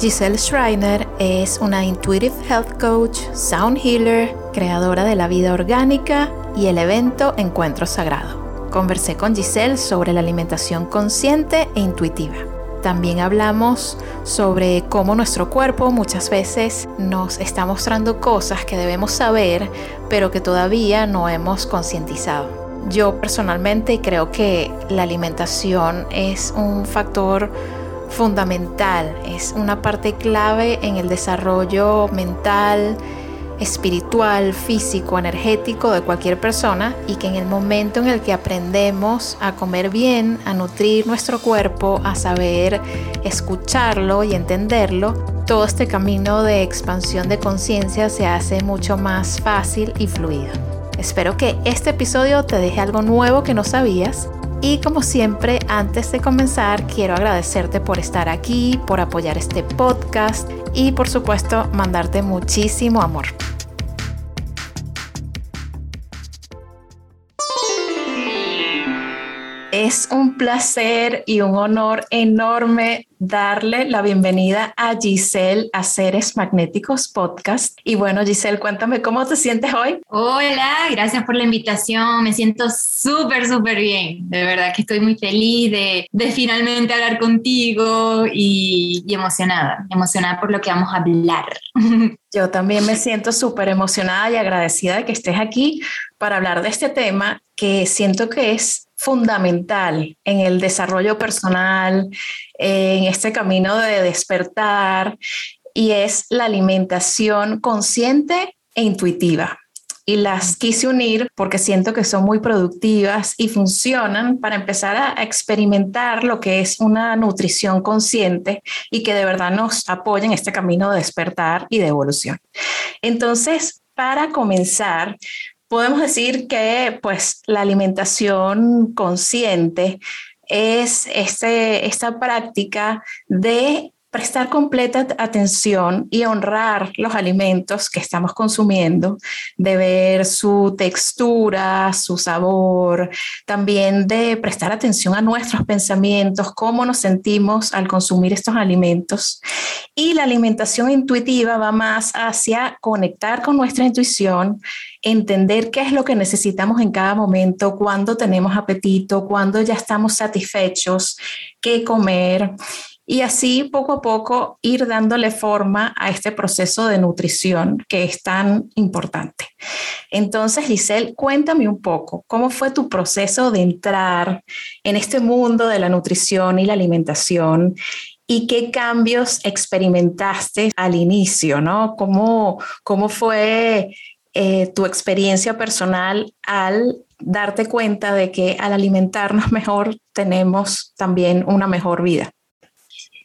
Giselle Schreiner es una Intuitive Health Coach, Sound Healer, creadora de la vida orgánica y el evento Encuentro Sagrado. Conversé con Giselle sobre la alimentación consciente e intuitiva. También hablamos sobre cómo nuestro cuerpo muchas veces nos está mostrando cosas que debemos saber, pero que todavía no hemos concientizado. Yo personalmente creo que la alimentación es un factor fundamental, es una parte clave en el desarrollo mental, espiritual, físico, energético de cualquier persona y que en el momento en el que aprendemos a comer bien, a nutrir nuestro cuerpo, a saber escucharlo y entenderlo, todo este camino de expansión de conciencia se hace mucho más fácil y fluido. Espero que este episodio te deje algo nuevo que no sabías y como siempre, antes de comenzar, quiero agradecerte por estar aquí, por apoyar este podcast y por supuesto mandarte muchísimo amor. Es un placer y un honor enorme darle la bienvenida a Giselle a Seres Magnéticos Podcast. Y bueno, Giselle, cuéntame cómo te sientes hoy. Hola, gracias por la invitación. Me siento súper, súper bien. De verdad que estoy muy feliz de, de finalmente hablar contigo y, y emocionada, emocionada por lo que vamos a hablar. Yo también me siento súper emocionada y agradecida de que estés aquí para hablar de este tema que siento que es fundamental en el desarrollo personal, en este camino de despertar, y es la alimentación consciente e intuitiva. Y las quise unir porque siento que son muy productivas y funcionan para empezar a experimentar lo que es una nutrición consciente y que de verdad nos apoya en este camino de despertar y de evolución. Entonces, para comenzar, podemos decir que pues la alimentación consciente es este, esta práctica de prestar completa atención y honrar los alimentos que estamos consumiendo, de ver su textura, su sabor, también de prestar atención a nuestros pensamientos, cómo nos sentimos al consumir estos alimentos. Y la alimentación intuitiva va más hacia conectar con nuestra intuición, entender qué es lo que necesitamos en cada momento, cuándo tenemos apetito, cuándo ya estamos satisfechos, qué comer y así poco a poco ir dándole forma a este proceso de nutrición que es tan importante. Entonces, Giselle, cuéntame un poco, ¿cómo fue tu proceso de entrar en este mundo de la nutrición y la alimentación? ¿Y qué cambios experimentaste al inicio, no? ¿Cómo, cómo fue eh, tu experiencia personal al darte cuenta de que al alimentarnos mejor tenemos también una mejor vida?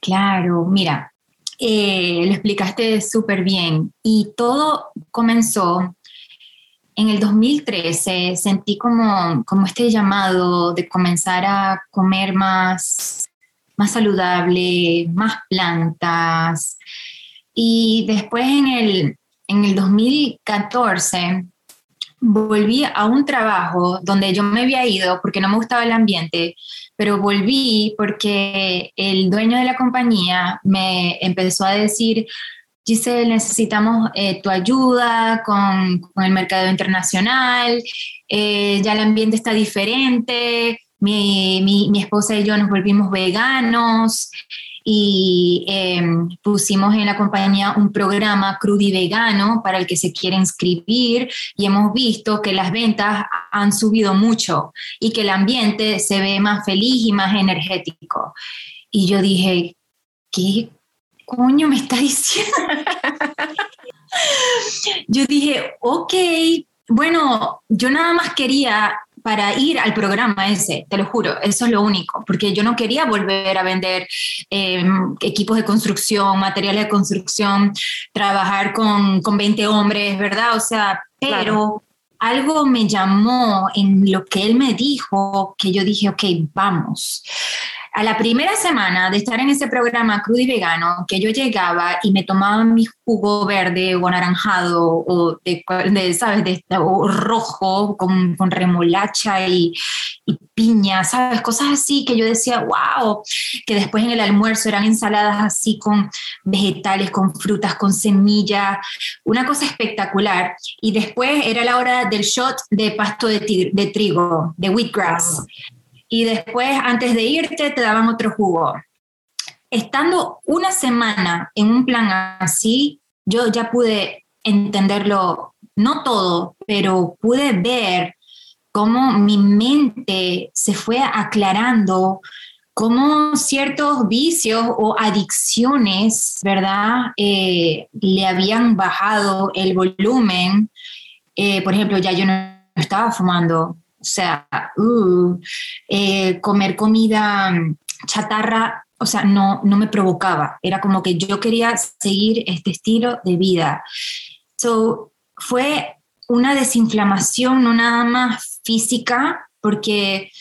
Claro, mira, eh, lo explicaste súper bien y todo comenzó en el 2013, sentí como, como este llamado de comenzar a comer más, más saludable, más plantas. Y después en el, en el 2014 volví a un trabajo donde yo me había ido porque no me gustaba el ambiente, pero volví porque el dueño de la compañía me empezó a decir, Giselle, necesitamos eh, tu ayuda con, con, el mercado internacional, eh, ya el ambiente está diferente, mi, mi, mi, esposa y yo nos volvimos veganos y em, pusimos en la compañía un programa crudo y vegano para el que se quiere inscribir y hemos visto que las ventas han subido mucho y que el ambiente se ve más feliz y más energético. Y yo dije, ¿qué coño me está diciendo? yo dije, ok, bueno, yo nada más quería para ir al programa ese, te lo juro, eso es lo único, porque yo no quería volver a vender em, equipos de construcción, materiales de construcción, trabajar con, con 20 hombres, ¿verdad? O sea, pero algo me llamó en lo que él me dijo, que yo dije, ok, vamos a la primera semana de estar en ese programa crudo y vegano, que yo llegaba y me tomaba mi jugo verde o anaranjado o de, ¿sabes? De, o rojo con, con remolacha y, y, piña, ¿sabes? Cosas así que yo decía, wow, que después en el almuerzo eran ensaladas así con vegetales, con frutas, con semillas, una cosa espectacular. Y después era la hora del shot de pasto de, de trigo, de wheatgrass y después antes de irte te daban otro jugo. Estando una semana en un plan así, yo ya pude entenderlo, no todo, pero pude ver cómo mi mente se fue aclarando, cómo ciertos vicios o adicciones, ¿verdad? Eh, le habían bajado el volumen. Eh, por ejemplo, ya yo no estaba fumando, o sea, uh, eh, comer comida mm, chatarra, o sea, no, no me provocaba. Era como que yo quería seguir este estilo de vida. So, fue una desinflamación, no nada más física, porque,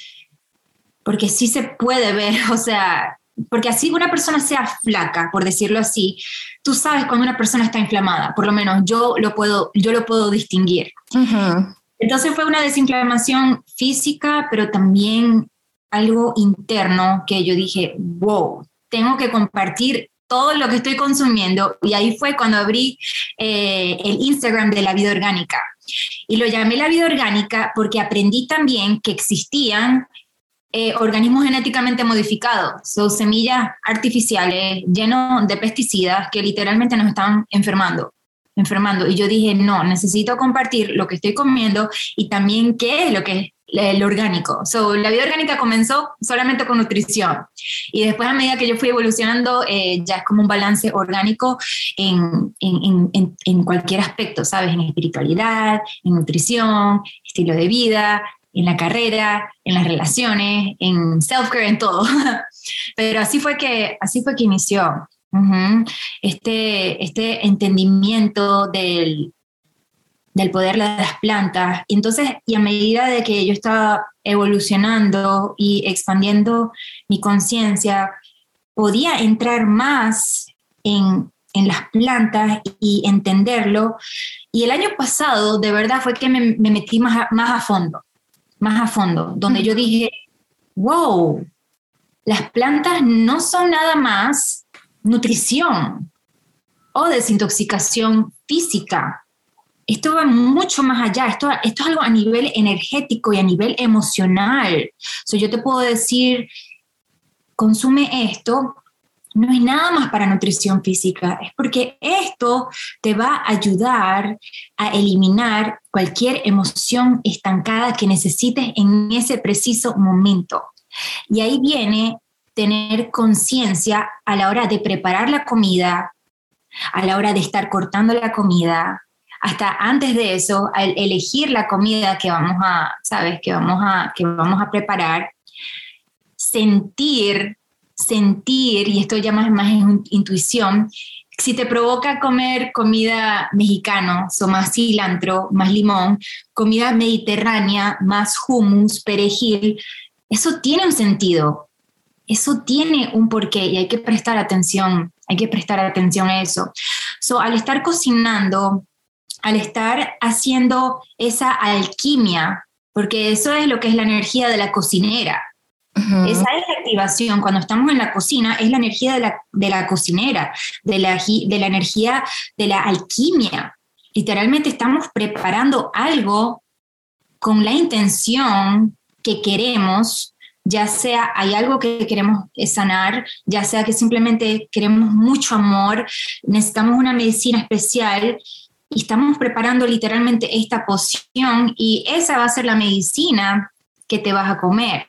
porque sí se puede ver, o sea, porque así una persona sea flaca, por decirlo así, tú sabes cuando una persona está inflamada, por lo menos yo lo puedo, yo lo puedo distinguir. Entonces fue una desinflamación física, pero también algo interno que yo dije, wow, tengo que compartir todo lo que estoy consumiendo. Y ahí fue cuando abrí eh, el Instagram de la vida orgánica. Y lo llamé la vida orgánica porque aprendí también que existían eh, organismos genéticamente modificados, son semillas artificiales llenos de pesticidas que literalmente nos están enfermando enfermando. Y yo dije, no, necesito compartir lo que estoy comiendo y también qué es lo que es el orgánico. So, la vida orgánica comenzó solamente con nutrición y después a medida que yo fui evolucionando eh, ya es como un balance orgánico en, en, en, en, cualquier aspecto, ¿sabes? En espiritualidad, en nutrición, estilo de vida, en la carrera, en las relaciones, en self-care, en todo. Pero así fue que, así fue que inició este, este entendimiento del, del poder de las plantas. Y entonces, y a medida de que yo estaba evolucionando y expandiendo mi conciencia, podía entrar más en, en, las plantas y entenderlo. Y el año pasado, de verdad, fue que me, me metí más a, más a fondo, más a fondo, donde yo dije, wow, las plantas no son nada más nutrición o desintoxicación física. Esto va mucho más allá, esto, esto es algo a nivel energético y a nivel emocional. So, yo te puedo decir, consume esto, no es nada más para nutrición física, es porque esto te va a ayudar a eliminar cualquier emoción estancada que necesites en ese preciso momento. Y ahí viene tener conciencia a la hora de preparar la comida, a la hora de estar cortando la comida, hasta antes de eso, al elegir la comida que vamos a, sabes, que vamos a, que vamos a preparar, sentir, sentir, y esto ya más, más intuición, si te provoca comer comida mexicana, o más cilantro, más limón, comida mediterránea, más hummus, perejil, eso tiene un sentido eso tiene un porqué y hay que prestar atención, hay que prestar atención a eso. So, al estar cocinando, al estar haciendo esa alquimia, porque eso es lo que es la energía de la cocinera. Esa es la activación. Cuando estamos en la cocina, es la energía de la, de la cocinera, de la, de la energía de la alquimia. Literalmente estamos preparando algo con la intención que queremos ya sea hay algo que queremos sanar, ya sea que simplemente queremos mucho amor, necesitamos una medicina especial y estamos preparando literalmente esta poción y esa va a ser la medicina que te vas a comer.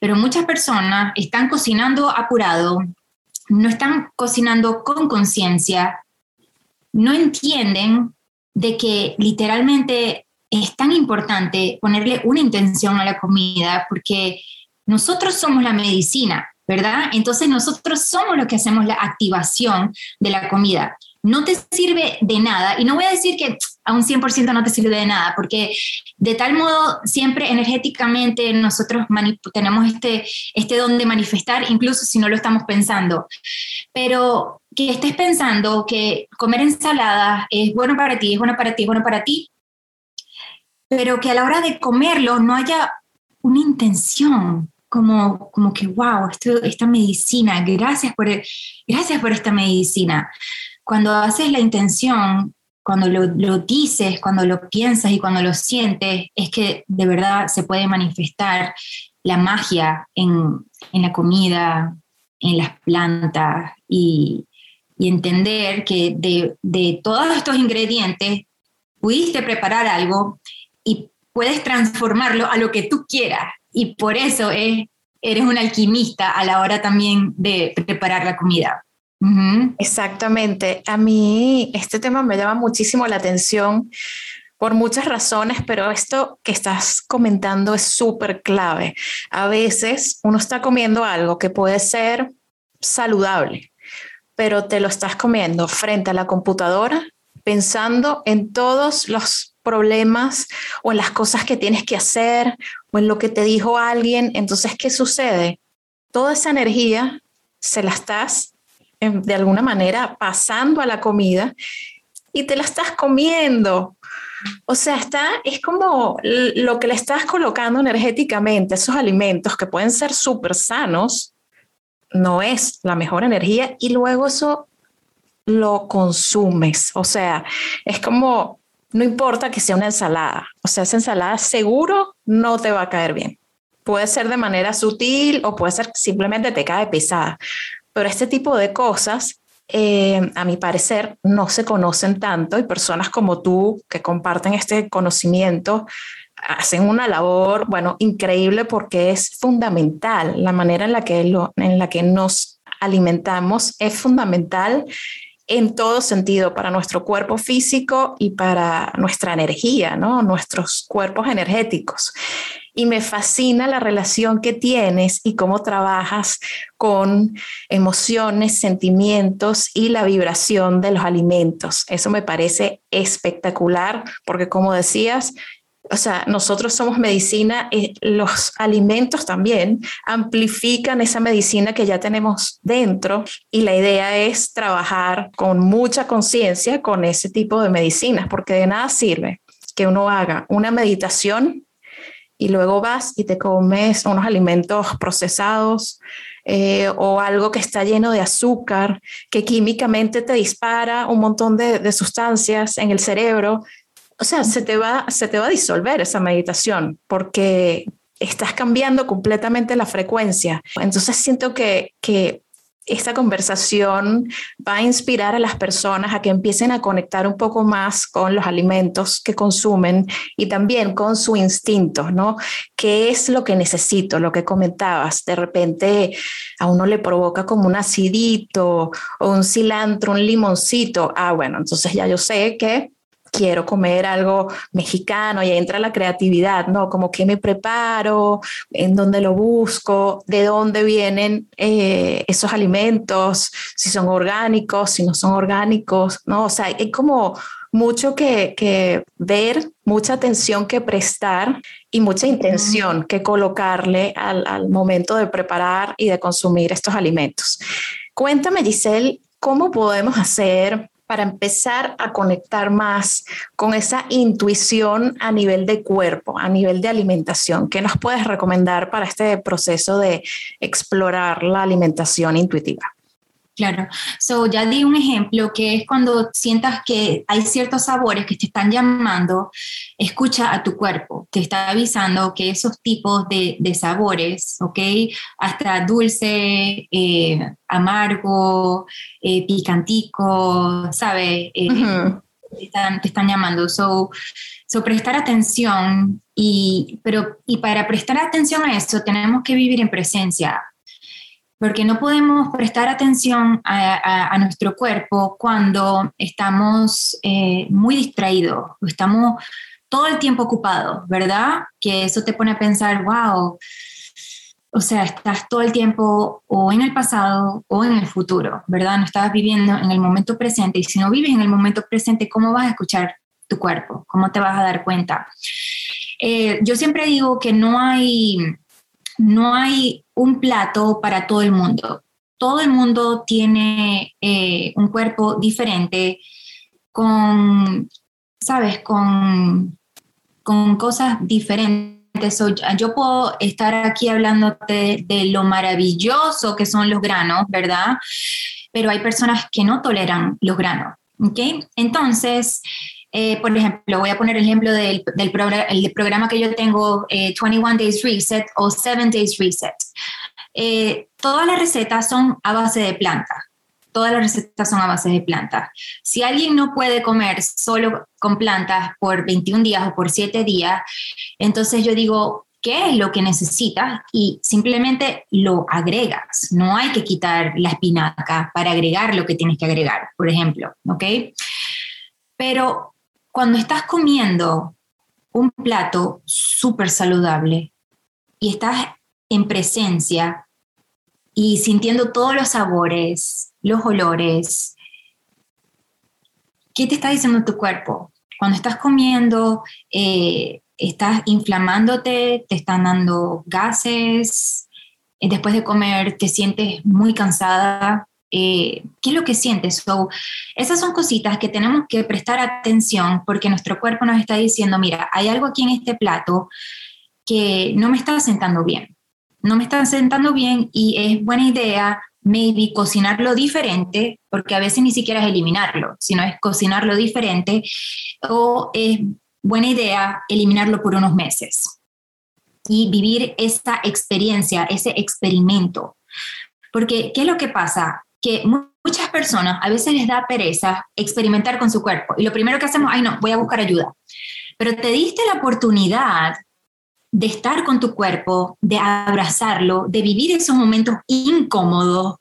Pero muchas personas están cocinando apurado, no están cocinando con conciencia, no entienden de que literalmente es tan importante ponerle una intención a la comida porque nosotros somos la medicina, ¿verdad? Entonces nosotros somos los que hacemos la activación de la comida. No te sirve de nada, y no voy a decir que a un 100% no te sirve de nada, porque de tal modo siempre energéticamente nosotros tenemos este, este don de manifestar, incluso si no lo estamos pensando. Pero que estés pensando que comer ensalada es bueno para ti, es bueno para ti, es bueno para ti, pero que a la hora de comerlo no haya una intención, como, como que, wow, esto, esta medicina, gracias por, gracias por esta medicina. Cuando haces la intención, cuando lo, lo, dices, cuando lo piensas y cuando lo sientes, es que de verdad se puede manifestar la magia en, en la comida, en las plantas y, y entender que de, de, todos estos ingredientes pudiste preparar algo y puedes transformarlo a lo que tú quieras y por eso es, eres un alquimista a la hora también de preparar la comida. Exactamente. A mí este tema me llama muchísimo la atención por muchas razones, pero esto que estás comentando es súper clave. A veces uno está comiendo algo que puede ser saludable, pero te lo estás comiendo frente a la computadora pensando en todos los problemas o en las cosas que tienes que hacer o en lo que te dijo alguien. Entonces, ¿qué sucede? Toda esa energía se la estás em, de alguna manera pasando a la comida y te la estás comiendo. O sea, está, es como lo que le estás colocando energéticamente, esos alimentos que pueden ser súper sanos, no es la mejor energía y luego eso lo consumes. O sea, es como no importa que sea una ensalada, o sea, esa ensalada seguro no te va a caer bien. Puede ser de manera sutil o puede ser simplemente te cae pesada, pero este tipo de cosas, eh, a mi parecer, no se conocen tanto y personas como tú que comparten este conocimiento hacen una labor, bueno, increíble porque es fundamental. La manera en la que, en la que nos alimentamos es fundamental en todo sentido para nuestro cuerpo físico y para nuestra energía, ¿no? Nuestros cuerpos energéticos. Y me fascina la relación que tienes y cómo trabajas con emociones, sentimientos y la vibración de los alimentos. Eso me parece espectacular porque como decías, o sea, nosotros somos medicina, y los alimentos también amplifican esa medicina que ya tenemos dentro y la idea es trabajar con mucha conciencia con ese tipo de medicinas, porque de nada sirve que uno haga una meditación y luego vas y te comes unos alimentos procesados eh, o algo que está lleno de azúcar, que químicamente te dispara un montón de sustancias en el cerebro o sea, se te va, se te va a disolver esa meditación porque estás cambiando completamente la frecuencia. Entonces siento que, que esta conversación va a inspirar a las personas a que empiecen a conectar un poco más con los alimentos que consumen y también con su instinto, ¿no? ¿Qué es lo que necesito? Lo que comentabas, de repente a uno le provoca como un acidito o un cilantro, un limoncito. Ah, bueno, entonces ya yo sé que quiero comer algo mexicano y entra la creatividad, ¿no? Como qué me preparo, en dónde lo busco, de dónde vienen eh, esos alimentos, si son orgánicos, si no son orgánicos, ¿no? O sea, hay como mucho que, que ver, mucha atención que prestar y mucha intención que colocarle al, al momento de preparar y de consumir estos alimentos. Cuéntame, Giselle, ¿cómo podemos hacer para empezar a conectar más con esa intuición a nivel de cuerpo, a nivel de alimentación? ¿Qué nos puedes recomendar para este proceso de explorar la alimentación intuitiva? Claro, so ya di un ejemplo que es cuando sientas que hay ciertos sabores que te están llamando, escucha a tu cuerpo, te está avisando que esos tipos de, sabores, ¿ok? Hasta dulce, eh, amargo, eh, picantico, ¿sabes? Eh, te, están, llamando. So, so, prestar atención y, pero, y para prestar atención a eso tenemos que vivir en presencia porque no podemos prestar atención a, nuestro cuerpo cuando estamos eh, muy distraídos, estamos todo el tiempo ocupado, ¿verdad? Que eso te pone a pensar, wow, o sea, estás todo el tiempo o en el pasado o en el futuro, ¿verdad? No estás viviendo en el momento presente y si no vives en el momento presente, ¿cómo vas a escuchar tu cuerpo? ¿Cómo te vas a dar cuenta? Eh, yo siempre digo que no hay, no hay un plato para todo el mundo. Todo el mundo tiene eh, un cuerpo diferente con, ¿sabes? Con, con cosas diferentes yo puedo estar aquí hablándote de lo maravilloso que son los granos, ¿verdad? Pero hay personas que no toleran los granos, ¿ok? Entonces, eh, por ejemplo, voy a poner el ejemplo del, del programa que yo tengo, 21 eh, Days Reset o 7 Days Reset. Eh, todas las recetas son a base de planta, todas las recetas son a base de plantas. Si alguien no puede comer solo con plantas por 21 días o por 7 días, entonces yo digo, ¿qué es lo que necesitas? Y simplemente lo agregas. No hay que quitar la espinaca para agregar lo que tienes que agregar, por ejemplo, ¿ok? Pero cuando estás comiendo un plato súper saludable y estás en presencia y sintiendo todos los sabores, los olores. ¿Qué te está diciendo tu cuerpo? Cuando estás comiendo, eh, estás inflamándote, te están dando gases, después de comer te sientes muy cansada. Eh, ¿Qué es lo que sientes? esas son cositas que tenemos que prestar atención porque nuestro cuerpo nos está diciendo, mira, hay algo aquí en este plato que no me está sentando bien. No me está sentando bien y es buena idea maybe cocinarlo diferente, porque a veces ni siquiera es eliminarlo, sino es cocinarlo diferente, o es buena idea eliminarlo por unos meses y vivir esta experiencia, ese experimento. Porque, ¿qué es lo que pasa? Que muchas personas a veces les da pereza experimentar con su cuerpo y lo primero que hacemos, ay no, voy a buscar ayuda. Pero te diste la oportunidad de estar con tu cuerpo, de abrazarlo, de vivir esos momentos incómodos.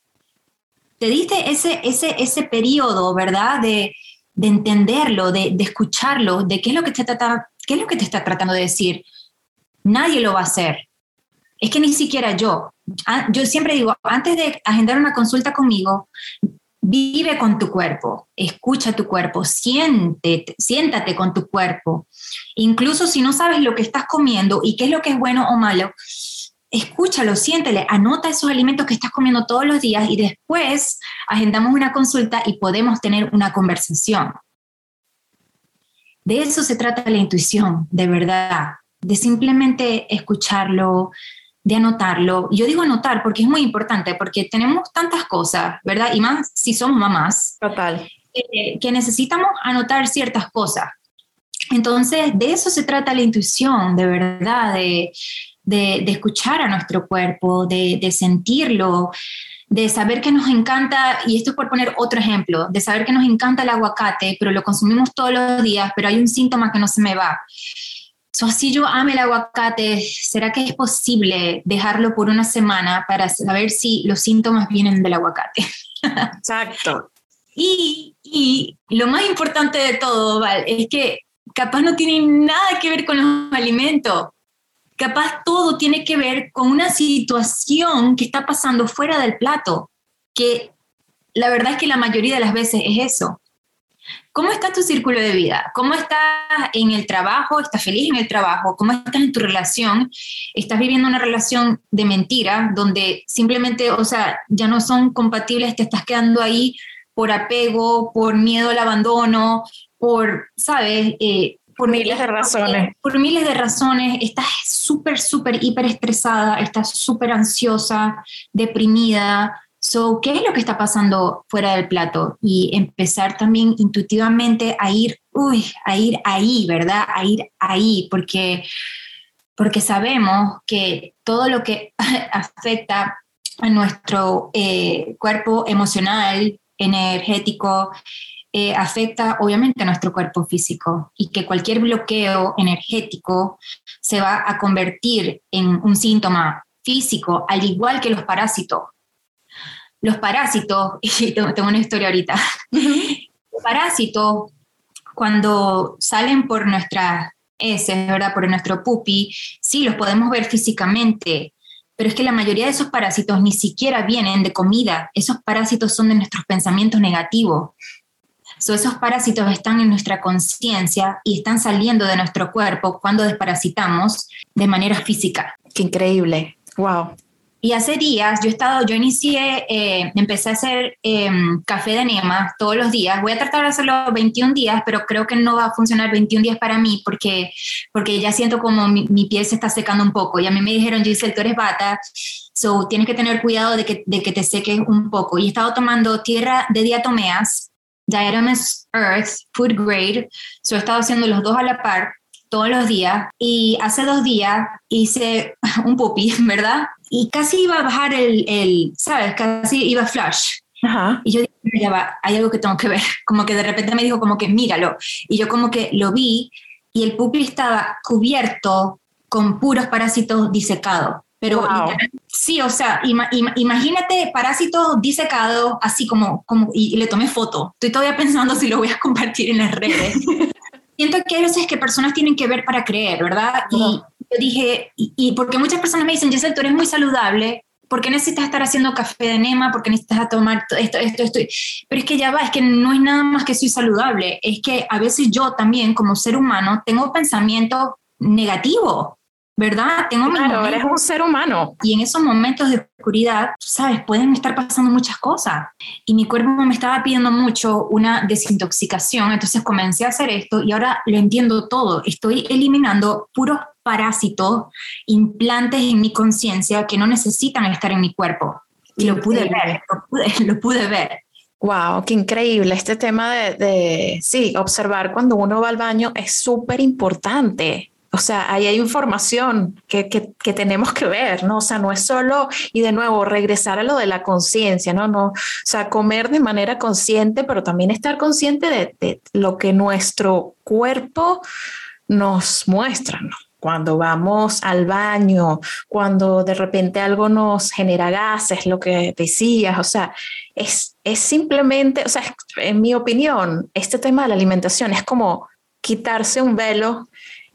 Te diste ese, ese, ese periodo, ¿verdad? De, entenderlo, de, escucharlo, de qué es, lo que te trata, qué es lo que te está tratando de decir. Nadie lo va a hacer. Es que ni siquiera yo. Ah, yo siempre digo, antes de agendar una consulta conmigo, vive con tu cuerpo, escucha tu cuerpo, siéntate con tu cuerpo. Incluso si no sabes lo que estás comiendo y qué es lo que es bueno o malo, escúchalo, siéntele, anota esos alimentos que estás comiendo todos los días y después agendamos una consulta y podemos tener una conversación. De eso se trata la intuición, de verdad, de simplemente escucharlo, de anotarlo. Yo digo anotar porque es muy importante, porque tenemos tantas cosas, ¿verdad? Y más si somos mamás. Total. que necesitamos anotar ciertas cosas. Entonces, de eso se trata la intuición, de verdad, de, de, escuchar a nuestro cuerpo, de, de, sentirlo, de saber que nos encanta, y esto es por poner otro ejemplo, de saber que nos encanta el aguacate, pero lo consumimos todos los días, pero hay un síntoma que no se me va. So, así yo ame el aguacate, ¿será que es posible dejarlo por una semana para saber si los síntomas vienen del aguacate? Exacto. y, y, lo más importante de todo, Val, es que capaz no tiene nada que ver con los alimentos. Capaz todo tiene que ver con una situación que está pasando fuera del plato, que la verdad es que la mayoría de las veces es eso. ¿Cómo está tu círculo de vida? ¿Cómo estás en el trabajo? ¿Estás feliz en el trabajo? ¿Cómo estás en tu relación? ¿Estás viviendo una relación de mentira donde simplemente, o sea, ya no son compatibles, te estás quedando ahí por apego, por miedo al abandono, por, ¿sabes? Eh, por miles de razones. Por miles de razones, estás súper, súper, hiper estresada, estás súper ansiosa, deprimida, So, ¿qué es lo que está pasando fuera del plato? Y empezar también intuitivamente a ir, a ir ahí, ¿verdad? A ir ahí, porque, porque sabemos que todo lo que afecta a nuestro eh, cuerpo emocional, energético, eh, afecta obviamente a nuestro cuerpo físico y que cualquier bloqueo energético se va a convertir en un síntoma físico, al igual que los parásitos los parásitos, y tengo una historia ahorita, los parásitos cuando salen por nuestras heces, ¿verdad? Por nuestro pupi, sí, los podemos ver físicamente, pero es que la mayoría de esos parásitos ni siquiera vienen de comida, esos parásitos son de nuestros pensamientos negativos. So, esos parásitos están en nuestra conciencia y están saliendo de nuestro cuerpo cuando desparasitamos de manera física. Qué increíble. Wow. Y hace días yo he yo inicié, eh, empecé a hacer em, café de enema todos los días. Voy a tratar de hacerlo 21 días, pero creo que no va a funcionar 21 días para mí porque, porque ya siento como mi, piel se está secando un poco. Y a mí me dijeron, Giselle, tú eres bata, so tienes que tener cuidado de que, de que te seques un poco. Y he estado tomando tierra de diatomeas, Diatomeas Earth, Food Grade. So he estado haciendo los dos a la par todos los días y hace dos días hice un pupi, ¿verdad? Y casi iba a bajar el, el ¿sabes? Casi iba a flush. Y yo dije, ya va, hay algo que tengo que ver. Como que de repente me dijo como que míralo. Y yo como que lo vi y el pupi estaba cubierto con puros parásitos disecados. Pero sí, o sea, imagínate parásitos disecados, así como, como y, le tomé foto. Estoy todavía pensando si lo voy a compartir en las redes. Siento que hay veces que personas tienen que ver para creer, ¿verdad? Y yo dije, y, porque muchas personas me dicen, Jessel, tú eres muy saludable, ¿por qué necesitas estar haciendo café de enema? ¿Por qué necesitas tomar esto, esto, esto? Pero es que ya va, es que no es nada más que soy saludable, es que a veces yo también como ser humano tengo pensamientos negativos. ¿Verdad? Tengo claro, eres un ser humano. Y en esos momentos de oscuridad, sabes, pueden estar pasando muchas cosas. Y mi cuerpo me estaba pidiendo mucho una desintoxicación, entonces comencé a hacer esto y ahora lo entiendo todo. Estoy eliminando puros parásitos, implantes en mi conciencia que no necesitan estar en mi cuerpo. Y lo pude ver, lo pude, lo pude ver. Wow, qué increíble. Este tema de, de, sí, observar cuando uno va al baño es súper importante. O sea, ahí hay información que, que, tenemos que ver, ¿no? O sea, no es solo, y de nuevo, regresar a lo de la conciencia, ¿no? no O sea, comer de manera consciente, pero también estar consciente de, de lo que nuestro cuerpo nos muestra, ¿no? Cuando vamos al baño, cuando de repente algo nos genera gases, lo que decías, o sea, es, es simplemente, o sea, en mi opinión, este tema de la alimentación es como quitarse un velo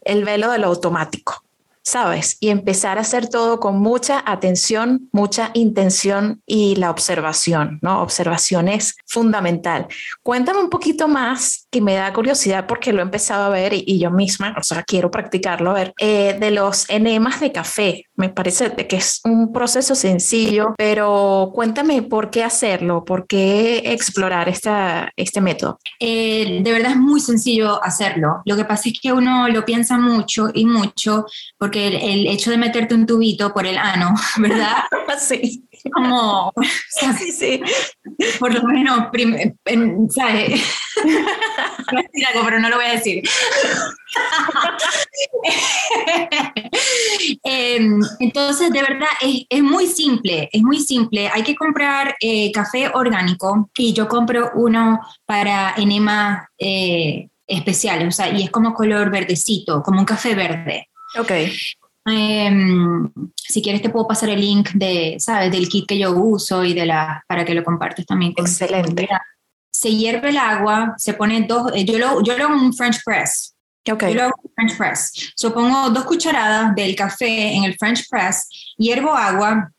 el velo de lo automático. ¿sabes? Y empezar a hacer todo con mucha atención, mucha intención y la observación, ¿no? Observación es fundamental. Cuéntame un poquito más, que me da curiosidad porque lo he empezado a ver y, yo misma, o sea, quiero practicarlo, a ver, eh, de los enemas de café. Me parece que es un proceso sencillo, pero cuéntame por qué hacerlo, por qué explorar esta, este método. Eh, de verdad es muy sencillo hacerlo. Lo que pasa es que uno lo piensa mucho y mucho porque el, hecho de meterte un tubito por el ano, ¿verdad? sí. Como, sí, sí. Por lo menos, ¿sabes? Voy a decir algo, pero no lo voy a decir. Em, entonces, de verdad, es, es, muy simple, es muy simple. Hay que comprar eh, café orgánico y yo compro uno para enema eh, especial, o sea, y es como color verdecito, como un café verde. Ok. Em, si quieres te puedo pasar el link de, ¿sabes? Del kit que yo uso y de la, para que lo compartes también. Excelente. Se hierve el agua, se pone dos, eh, yo lo, yo lo hago en un French press. Okay. Yo lo hago en French press. So pongo dos cucharadas del café en el French press, hiervo agua,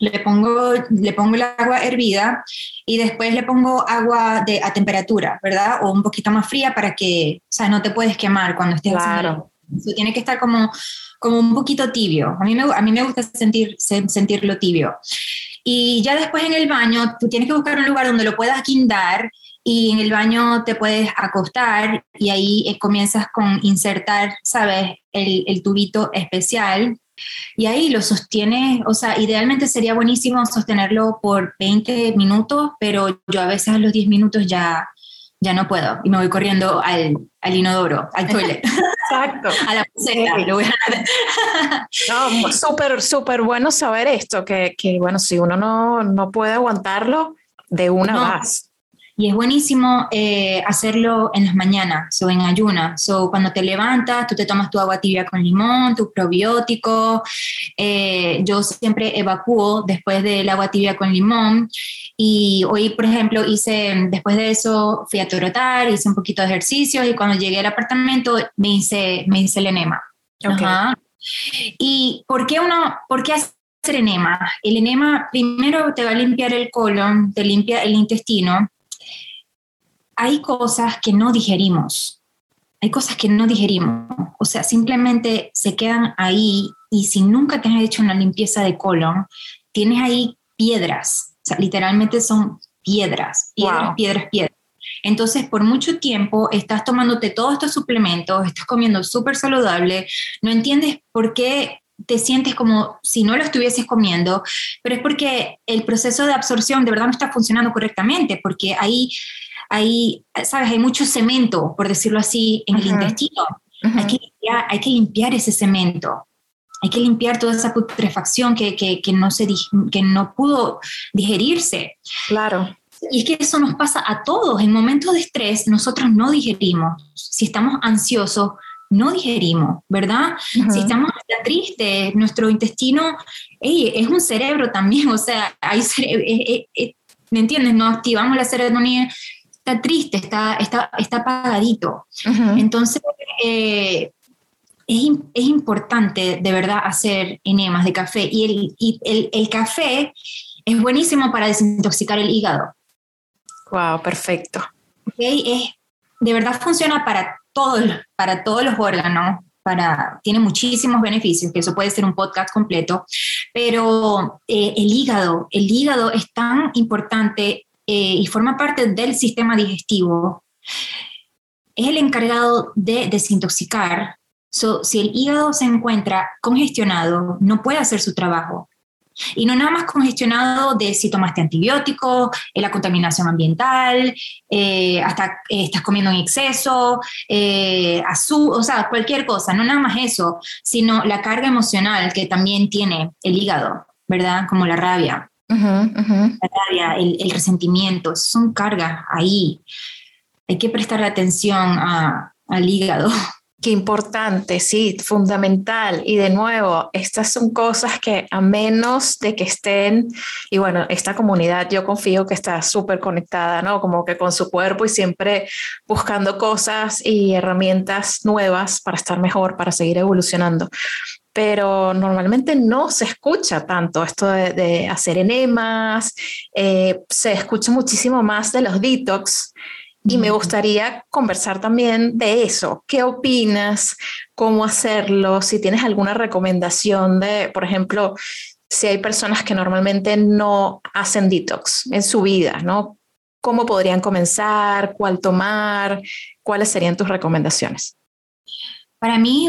le pongo, le pongo el agua hervida y después le pongo agua de, a temperatura, ¿verdad? O un poquito más fría para que, o sea, no te puedes quemar cuando estés claro tiene que estar como, como un poquito tibio. A mí, me, a mí me gusta sentir, sentirlo tibio. Y ya después en el baño, tú tienes que buscar un lugar donde lo puedas guindar y en el baño te puedes acostar y ahí eh, comienzas con insertar, ¿sabes? El, el, tubito especial y ahí lo sostienes, o sea, idealmente sería buenísimo sostenerlo por 20 minutos, pero yo a veces a los 10 minutos ya, ya no puedo y me voy corriendo al, al inodoro, al toilet. Exacto. a la no, súper, súper bueno saber esto, que, que, bueno, si uno no, no puede aguantarlo, de una más. Y es buenísimo eh, hacerlo en las mañanas o en ayunas. So, cuando te levantas, tú te tomas tu agua tibia con limón, tu probiótico. Eh, yo siempre evacúo después del agua tibia con limón. Y hoy, por ejemplo, hice, después de eso, fui a trotar, hice un poquito de ejercicios y cuando llegué al apartamento me hice, me hice el enema. ¿Y por qué uno, por qué hacer enema? El enema primero te va a limpiar el colon, te limpia el intestino. Hay cosas que no digerimos, hay cosas que no digerimos, o sea, simplemente se quedan ahí y si nunca te has hecho una limpieza de colon, tienes ahí piedras, o sea, literalmente son piedras, piedras, piedras, piedras. Entonces, por mucho tiempo estás tomándote todos estos suplementos, estás comiendo súper saludable, no entiendes por qué te sientes como si no lo estuvieses comiendo, pero es porque el proceso de absorción de verdad no está funcionando correctamente, porque ahí, ahí sabes, hay mucho cemento, por decirlo así, en el intestino. hay, que limpiar, hay que limpiar ese cemento hay que limpiar toda esa putrefacción que, que, que, no se, que no pudo digerirse. Claro. Y es que eso nos pasa a todos. En momentos de estrés, nosotros no digerimos. Si estamos ansiosos, no digerimos, ¿verdad? Si estamos tristes, nuestro intestino es un cerebro también, o sea, hay ¿me entiendes? No activamos la serotonina, está triste, está, está, está apagadito. Entonces, eh, es, es, importante de verdad hacer enemas de café y, el, y el, el café es buenísimo para desintoxicar el hígado. Wow, perfecto. Okay, de verdad funciona para todos, para todos los órganos, para, tiene muchísimos beneficios, que eso puede ser un podcast completo, pero eh, el hígado, el hígado es tan importante eh, y forma parte del sistema digestivo. Es el encargado de desintoxicar. si el hígado se encuentra congestionado, no puede hacer su trabajo. Y no nada más congestionado de si tomaste antibióticos, eh, la contaminación ambiental, eh, hasta eh, estás comiendo en exceso, azúcar, o sea, cualquier cosa, no nada más eso, sino la carga emocional que también tiene el hígado, ¿verdad? Como la rabia. El, resentimiento, son cargas ahí. Hay que prestar atención al hígado. Qué importante, sí, fundamental. Y de nuevo, estas son cosas que a menos de que estén, y bueno, esta comunidad yo confío que está súper conectada, ¿no? Como que con su cuerpo y siempre buscando cosas y herramientas nuevas para estar mejor, para seguir evolucionando. Pero normalmente no se escucha tanto esto de, hacer enemas, eh, se escucha muchísimo más de los detox y me gustaría conversar también de eso. ¿Qué opinas? ¿Cómo hacerlo? Si tienes alguna recomendación de, por ejemplo, si hay personas que normalmente no hacen detox en su vida, ¿no? ¿Cómo podrían comenzar? ¿Cuál tomar? ¿Cuáles serían tus recomendaciones? Para mí,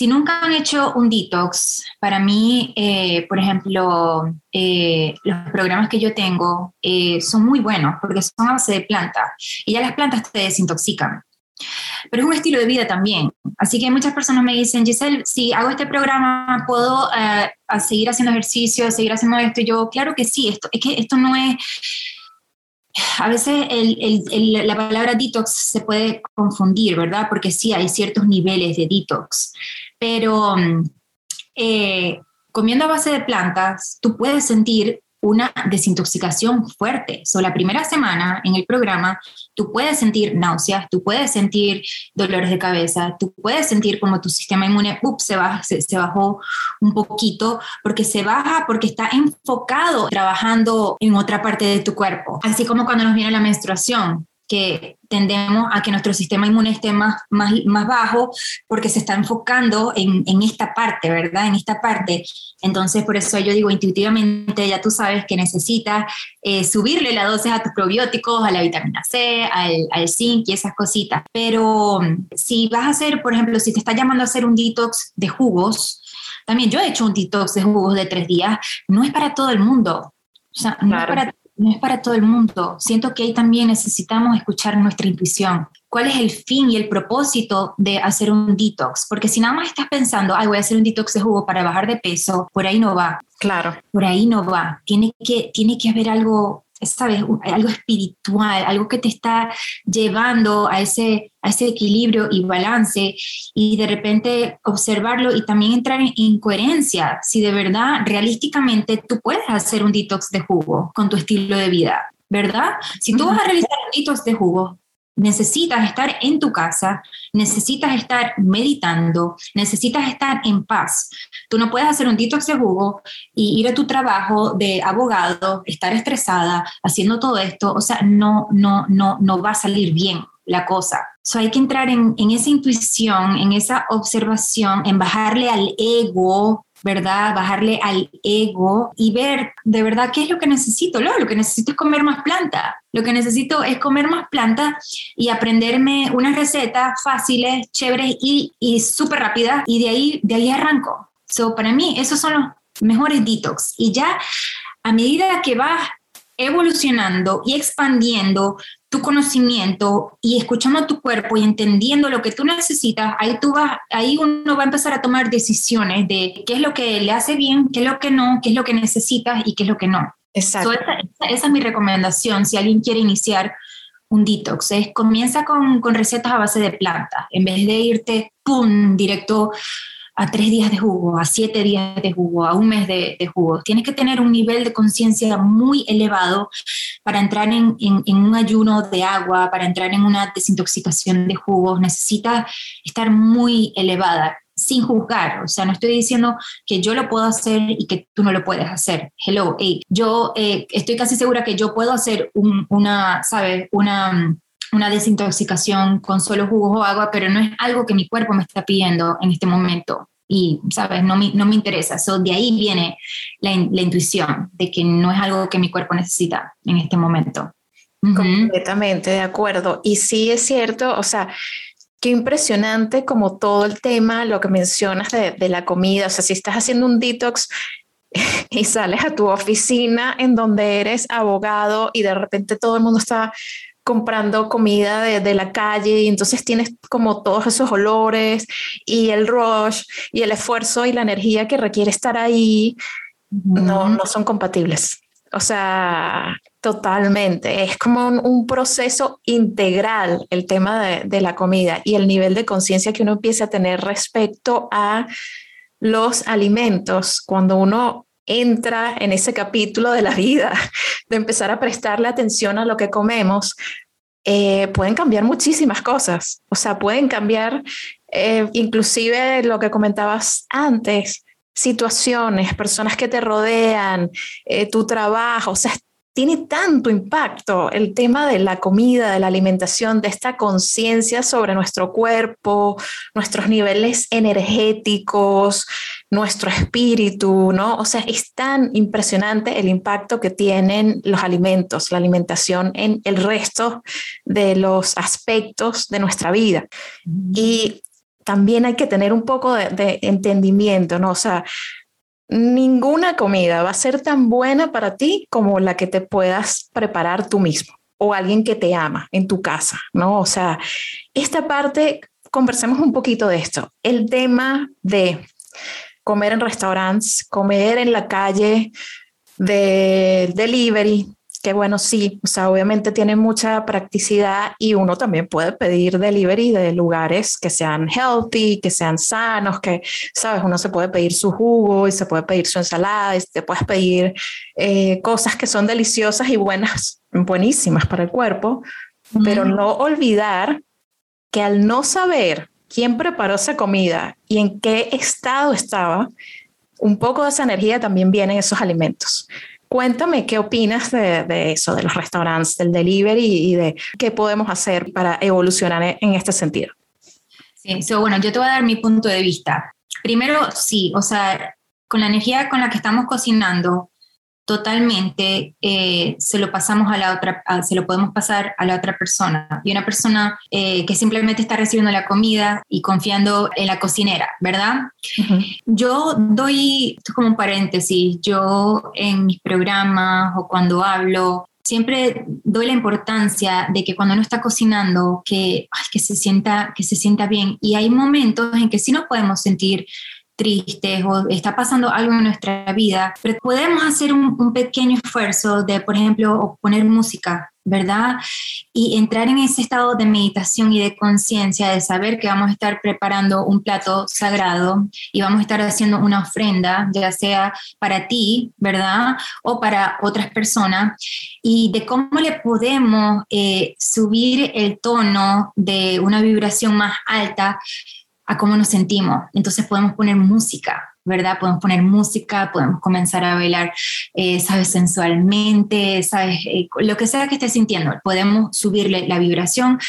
si nunca han hecho un detox, para mí, eh, por ejemplo, eh, los programas que yo tengo eh, son muy buenos porque son a base de plantas y ya las plantas te desintoxican. Pero es un estilo de vida también. Así que muchas personas me dicen, Giselle, si hago este programa, ¿puedo seguir haciendo ejercicio, seguir haciendo esto? Y yo, claro que sí, esto, es que esto no es a veces la palabra detox se puede confundir, ¿verdad? Porque sí hay ciertos niveles de detox, pero mm, eh, comiendo a base de plantas, tú puedes sentir una desintoxicación fuerte. So, la primera semana en el programa, tú puedes sentir náuseas, tú puedes sentir dolores de cabeza, tú puedes sentir como tu sistema inmune se, baja, se, bajó un poquito, porque se baja porque está enfocado trabajando en otra parte de tu cuerpo. Así como cuando nos viene la menstruación, que tendemos a que nuestro sistema inmune esté más, más, más bajo porque se está enfocando en, en, esta parte, ¿verdad? En esta parte. Entonces, por eso yo digo, intuitivamente ya tú sabes que necesitas eh, subirle la dosis a tus probióticos, a la vitamina C, al, al zinc y esas cositas. Pero mm, si vas a hacer, por ejemplo, si te está llamando a hacer un detox de jugos, también yo he hecho un detox de jugos de tres días, no es para todo el mundo. O sea, no es para no es para todo el mundo. Siento que ahí también necesitamos escuchar nuestra intuición. ¿Cuál es el fin y el propósito de hacer un detox? Porque si nada más estás pensando, ay, voy a hacer un detox de jugo para bajar de peso, por ahí no va. Claro. Por ahí no va. Tiene que, tiene que haber algo sabes, algo espiritual, algo que te está llevando a ese, a ese equilibrio y balance y de repente observarlo y también entrar en, en coherencia, si de verdad, realísticamente, tú puedes hacer un detox de jugo con tu estilo de vida. ¿verdad? Si tú vas a realizar un detox de jugo, necesitas estar en tu casa, necesitas estar meditando, necesitas estar en paz. Tú no puedes hacer un detox de jugo y ir a tu trabajo de abogado, estar estresada, haciendo todo esto, o sea, no, no, no, no va a salir bien la cosa. So hay que entrar en, en esa intuición, en esa observación, en bajarle al ego ¿verdad? Bajarle al ego y ver de verdad qué es lo que necesito. Lo, lo que necesito es comer más planta. Lo que necesito es comer más planta y aprenderme unas recetas fáciles, chéveres y, y súper rápidas y de ahí, de ahí arranco. So, para mí, esos son los mejores detox. Y ya a medida que vas evolucionando y expandiendo tu conocimiento y escuchando tu cuerpo y entendiendo lo que tú necesitas, ahí tú vas, ahí uno va a empezar a tomar decisiones de qué es lo que le hace bien, qué es lo que no, qué es lo que necesitas y qué es lo que no. Exacto. esa, esa, es mi recomendación si alguien quiere iniciar un detox. Es comienza con, con recetas a base de plantas, en vez de irte, ¡pum!, directo a tres días de jugo, a siete días de jugo, a un mes de, jugo. Tienes que tener un nivel de conciencia muy elevado para entrar en, un ayuno de agua, para entrar en una desintoxicación de jugos. Necesitas estar muy elevada sin juzgar, o sea, no estoy diciendo que yo lo puedo hacer y que tú no lo puedes hacer. Hello, yo eh, estoy casi segura que yo puedo hacer una, ¿sabes? Una una desintoxicación con solo jugos o agua, pero no es algo que mi cuerpo me está pidiendo en este momento y, ¿sabes? No me, no me interesa. So, de ahí viene la, la, intuición de que no es algo que mi cuerpo necesita en este momento. Completamente de acuerdo. Y sí es cierto, o sea, qué impresionante como todo el tema, lo que mencionas de, de la comida, o sea, si estás haciendo un detox y sales a tu oficina en donde eres abogado y de repente todo el mundo está comprando comida de, de, la calle y entonces tienes como todos esos olores y el rush y el esfuerzo y la energía que requiere estar ahí no, no son compatibles. O sea, totalmente. Es como un, un proceso integral el tema de, de la comida y el nivel de conciencia que uno empieza a tener respecto a los alimentos cuando uno entra en ese capítulo de la vida, de empezar a prestarle atención a lo que comemos, eh, pueden cambiar muchísimas cosas. O sea, pueden cambiar eh, inclusive lo que comentabas antes, situaciones, personas que te rodean, eh, tu trabajo. O sea, tiene tanto impacto el tema de la comida, de la alimentación, de esta conciencia sobre nuestro cuerpo, nuestros niveles energéticos, nuestro espíritu, ¿no? O sea, es tan impresionante el impacto que tienen los alimentos, la alimentación en el resto de los aspectos de nuestra vida. Y también hay que tener un poco de, de entendimiento, ¿no? O sea, ninguna comida va a ser tan buena para ti como la que te puedas preparar tú mismo o alguien que te ama en tu casa, ¿no? O sea, esta parte, conversemos un poquito de esto. El tema de comer en restaurantes, comer en la calle, de delivery, que bueno, sí, o sea, obviamente tiene mucha practicidad y uno también puede pedir delivery de lugares que sean healthy, que sean sanos, que, sabes, uno se puede pedir su jugo y se puede pedir su ensalada y te puedes pedir eh, cosas que son deliciosas y buenas, buenísimas para el cuerpo, pero no olvidar que al no saber quién preparó esa comida y en qué estado estaba, un poco de esa energía también viene en esos alimentos. Cuéntame qué opinas de, eso, de los restaurantes, del delivery y de qué podemos hacer para evolucionar en este sentido. Sí, bueno, yo te voy a dar mi punto de vista. Primero, sí, o sea, con la energía con la que estamos cocinando, totalmente eh, se lo pasamos a la otra, se lo podemos pasar a la otra persona. Y una persona eh, que simplemente está recibiendo la comida y confiando en la cocinera, ¿verdad? Yo doy, esto es como un paréntesis, yo en mis programas o cuando hablo, siempre doy la importancia de que cuando uno está cocinando, que, que, se sienta, que se sienta bien. Y hay momentos en que sí nos podemos sentir tristes o está pasando algo en nuestra vida, pero podemos hacer un, pequeño esfuerzo de, por ejemplo, poner música ¿verdad? Y entrar en ese estado de meditación y de conciencia, de saber que vamos a estar preparando un plato sagrado y vamos a estar haciendo una ofrenda, ya sea para ti, ¿verdad? O para otras personas, y de cómo le podemos eh, subir el tono de una vibración más alta a cómo nos sentimos. Entonces podemos poner música, ¿verdad? Podemos poner música, podemos comenzar a bailar, eh, ¿sabes? Sensualmente, ¿sabes? Eh, lo que sea que estés sintiendo, podemos subirle la vibración,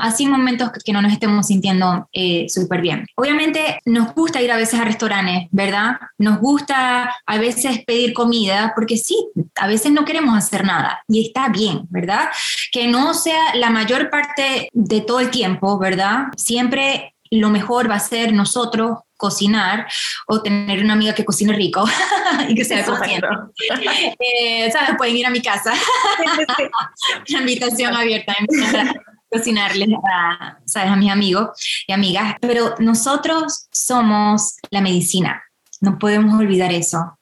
así en momentos que no nos estemos sintiendo eh, súper bien. Obviamente nos gusta ir a veces a restaurantes, ¿verdad? Nos gusta a veces pedir comida, porque sí, a veces no queremos hacer nada y está bien, ¿verdad? Que no sea la mayor parte de todo el tiempo, ¿verdad? Siempre lo mejor va a ser nosotros cocinar o tener una amiga que cocine rico y que sea consciente. Eh, ¿Sabes? Pueden ir a mi casa. La invitación abierta a cocinarles a, ¿sabes? a mis amigos y amigas. Pero nosotros somos la medicina. No podemos olvidar eso.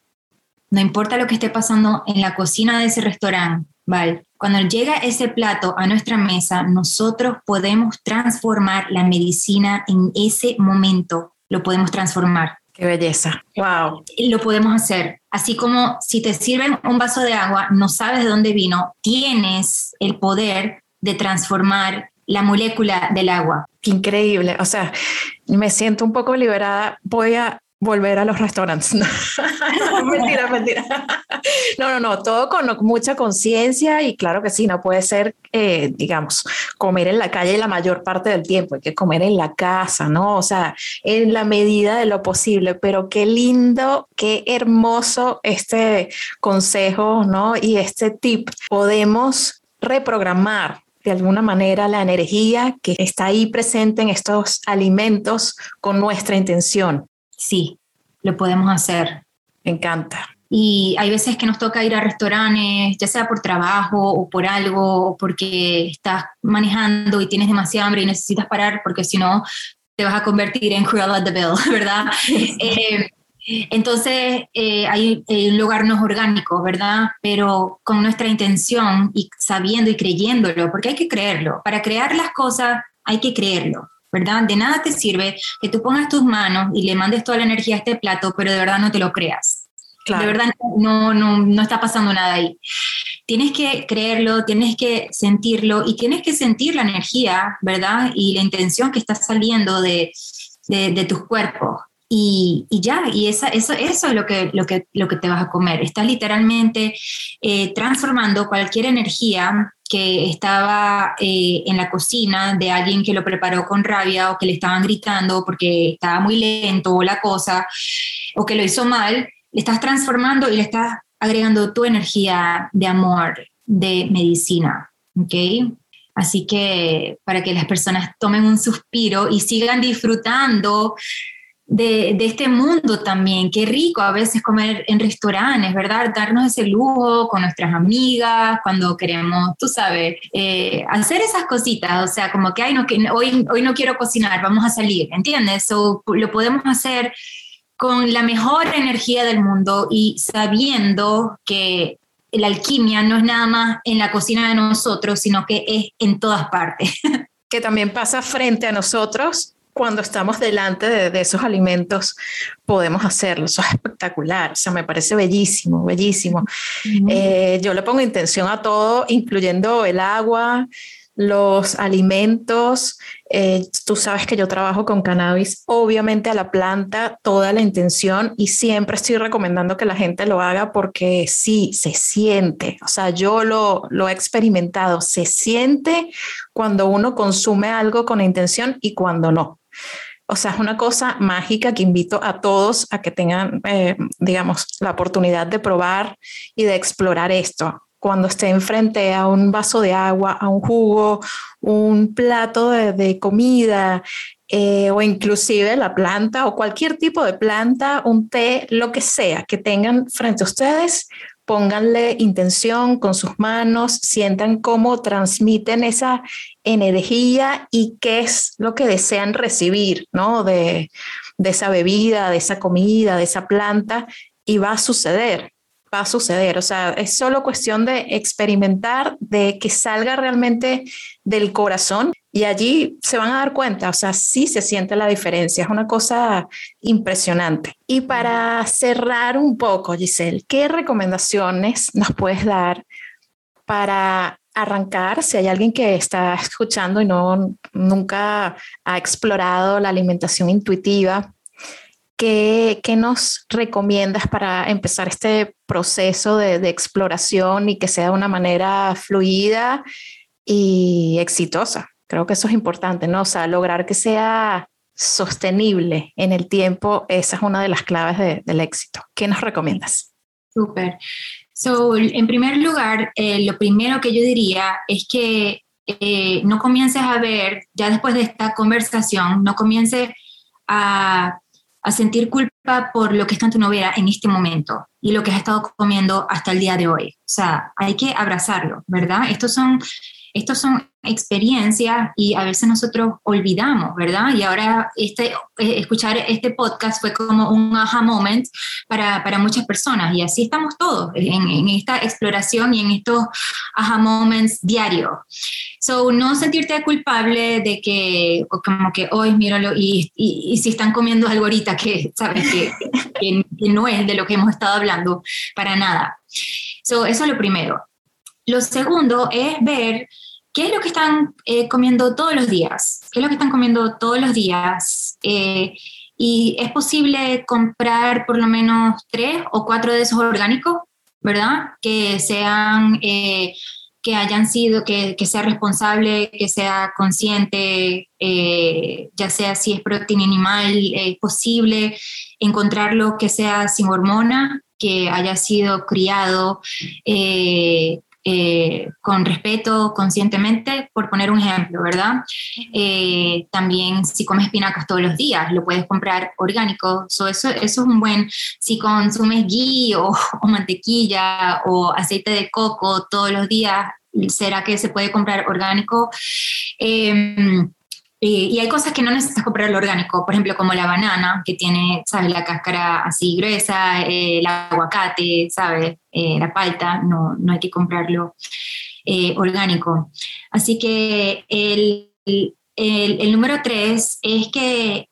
No importa lo que esté pasando en la cocina de ese restaurante, ¿vale? Cuando llega ese plato a nuestra mesa, nosotros podemos transformar la medicina en ese momento lo podemos transformar. Qué belleza. Wow. Lo podemos hacer. Así como si te sirven un vaso de agua, no sabes de dónde vino, tienes el poder de transformar la molécula del agua. Qué increíble. O sea, me siento un poco liberada. Voy a volver a los restaurantes. No, mentira, mentira. No, no, no, todo con mucha conciencia y claro que sí, no puede ser, eh, digamos, comer en la calle la mayor parte del tiempo, hay que comer en la casa, ¿no? O sea, en la medida de lo posible, pero qué lindo, qué hermoso este consejo, ¿no? Y este tip. Podemos reprogramar de alguna manera la energía que está ahí presente en estos alimentos con nuestra intención sí, lo podemos hacer. Me encanta. Y hay veces que nos toca ir a restaurantes, ya sea por trabajo o por algo, o porque estás manejando y tienes demasiada hambre y necesitas parar porque si no te vas a convertir en Cruella de Bill, ¿verdad? Eh, entonces, eh, hay, un lugar no es orgánico, ¿verdad? Pero con nuestra intención y sabiendo y creyéndolo, porque hay que creerlo. Para crear las cosas hay que creerlo. ¿Verdad? De nada te sirve que tú pongas tus manos y le mandes toda la energía a este plato, pero de verdad no te lo creas. De verdad no, no, no está pasando nada ahí. Tienes que creerlo, tienes que sentirlo y tienes que sentir la energía, ¿verdad? Y la intención que está saliendo de, de, de tus cuerpos. Y, ya, y eso, eso es lo que, lo, que, lo que te vas a comer. Estás literalmente eh, transformando cualquier energía que estaba eh, en la cocina de alguien que lo preparó con rabia o que le estaban gritando porque estaba muy lento o la cosa, o que lo hizo mal, le estás transformando y le estás agregando tu energía de amor, de medicina, ¿ok? Así que para que las personas tomen un suspiro y sigan disfrutando de, este mundo también. Qué rico a veces comer en restaurantes, ¿verdad? Darnos ese lujo con nuestras amigas, cuando queremos, tú sabes, eh, hacer esas cositas, o sea, como que, Ay, no, que hoy, hoy no quiero cocinar, vamos a salir, ¿entiendes? O lo podemos hacer con la mejor energía del mundo y sabiendo que la alquimia no es nada más en la cocina de nosotros, sino que es en todas partes. Que también pasa frente a nosotros cuando estamos delante de, esos alimentos podemos hacerlo. Eso es espectacular, o sea, me parece bellísimo, bellísimo. Eh, yo le pongo intención a todo, incluyendo el agua, los alimentos. Eh, tú sabes que yo trabajo con cannabis, obviamente a la planta, toda la intención y siempre estoy recomendando que la gente lo haga porque sí, se siente, o sea, yo lo, lo he experimentado, se siente cuando uno consume algo con intención y cuando no. O sea, es una cosa mágica que invito a todos a que tengan, eh, digamos, la oportunidad de probar y de explorar esto. Cuando estén frente a un vaso de agua, a un jugo, un plato de, comida, eh, o inclusive la planta o cualquier tipo de planta, un té, lo que sea que tengan frente a ustedes, pónganle intención con sus manos, sientan cómo transmiten esa energía y qué es lo que desean recibir, ¿no? De, de esa bebida, de esa comida, de esa planta, y va a suceder va a suceder. O sea, es solo cuestión de experimentar, de que salga realmente del corazón y allí se van a dar cuenta, o sea, sí se siente la diferencia, es una cosa impresionante. Y para cerrar un poco, Giselle, ¿qué recomendaciones nos puedes dar para arrancar, si hay alguien que está escuchando y no nunca ha explorado la alimentación intuitiva, ¿Qué, nos recomiendas para empezar este proceso de, exploración y que sea de una manera fluida y exitosa? Creo que eso es importante, ¿no? O sea, lograr que sea sostenible en el tiempo, esa es una de las claves del éxito. ¿Qué nos recomiendas? Súper. So, en primer lugar, eh, lo primero que yo diría es que eh, no comiences a ver, ya después de esta conversación, no comiences a a sentir culpa por lo que está en tu novela en este momento y lo que has estado comiendo hasta el día de hoy. O sea, hay que abrazarlo, ¿verdad? Estos son, estos son experiencias y a veces nosotros olvidamos, ¿verdad? Y ahora este, eh, escuchar este podcast fue como un aha moment para, para muchas personas y así estamos todos en, en, esta exploración y en estos aha moments diarios. So, no sentirte culpable de que, como que hoy míralo y, y, si están comiendo algo ahorita que, ¿sabes? Que, que, que no es de lo que hemos estado hablando para nada. So, eso es lo primero. Lo segundo es ver ¿Qué es lo que están eh, comiendo todos los días? ¿Qué es lo que están comiendo todos los días? Eh, y es posible comprar por lo menos tres o cuatro de esos orgánicos, ¿verdad? Que sean, eh, que hayan sido, que, que, sea responsable, que sea consciente, ya sea si es proteína animal, es posible encontrarlo que sea sin hormona, que haya sido criado eh, con respeto, conscientemente, por poner un ejemplo, ¿verdad? Eh, también si comes espinacas todos los días, lo puedes comprar orgánico. eso, eso es un buen, si consumes ghee o, mantequilla o aceite de coco todos los días, ¿será que se puede comprar orgánico? Em, y hay cosas que no necesitas comprar el orgánico, por ejemplo, como la banana, que tiene, ¿sabes? La cáscara así gruesa, eh, el aguacate, ¿sabes? Eh, la palta, no, no hay que comprarlo eh, orgánico. Así que el, el, número tres es que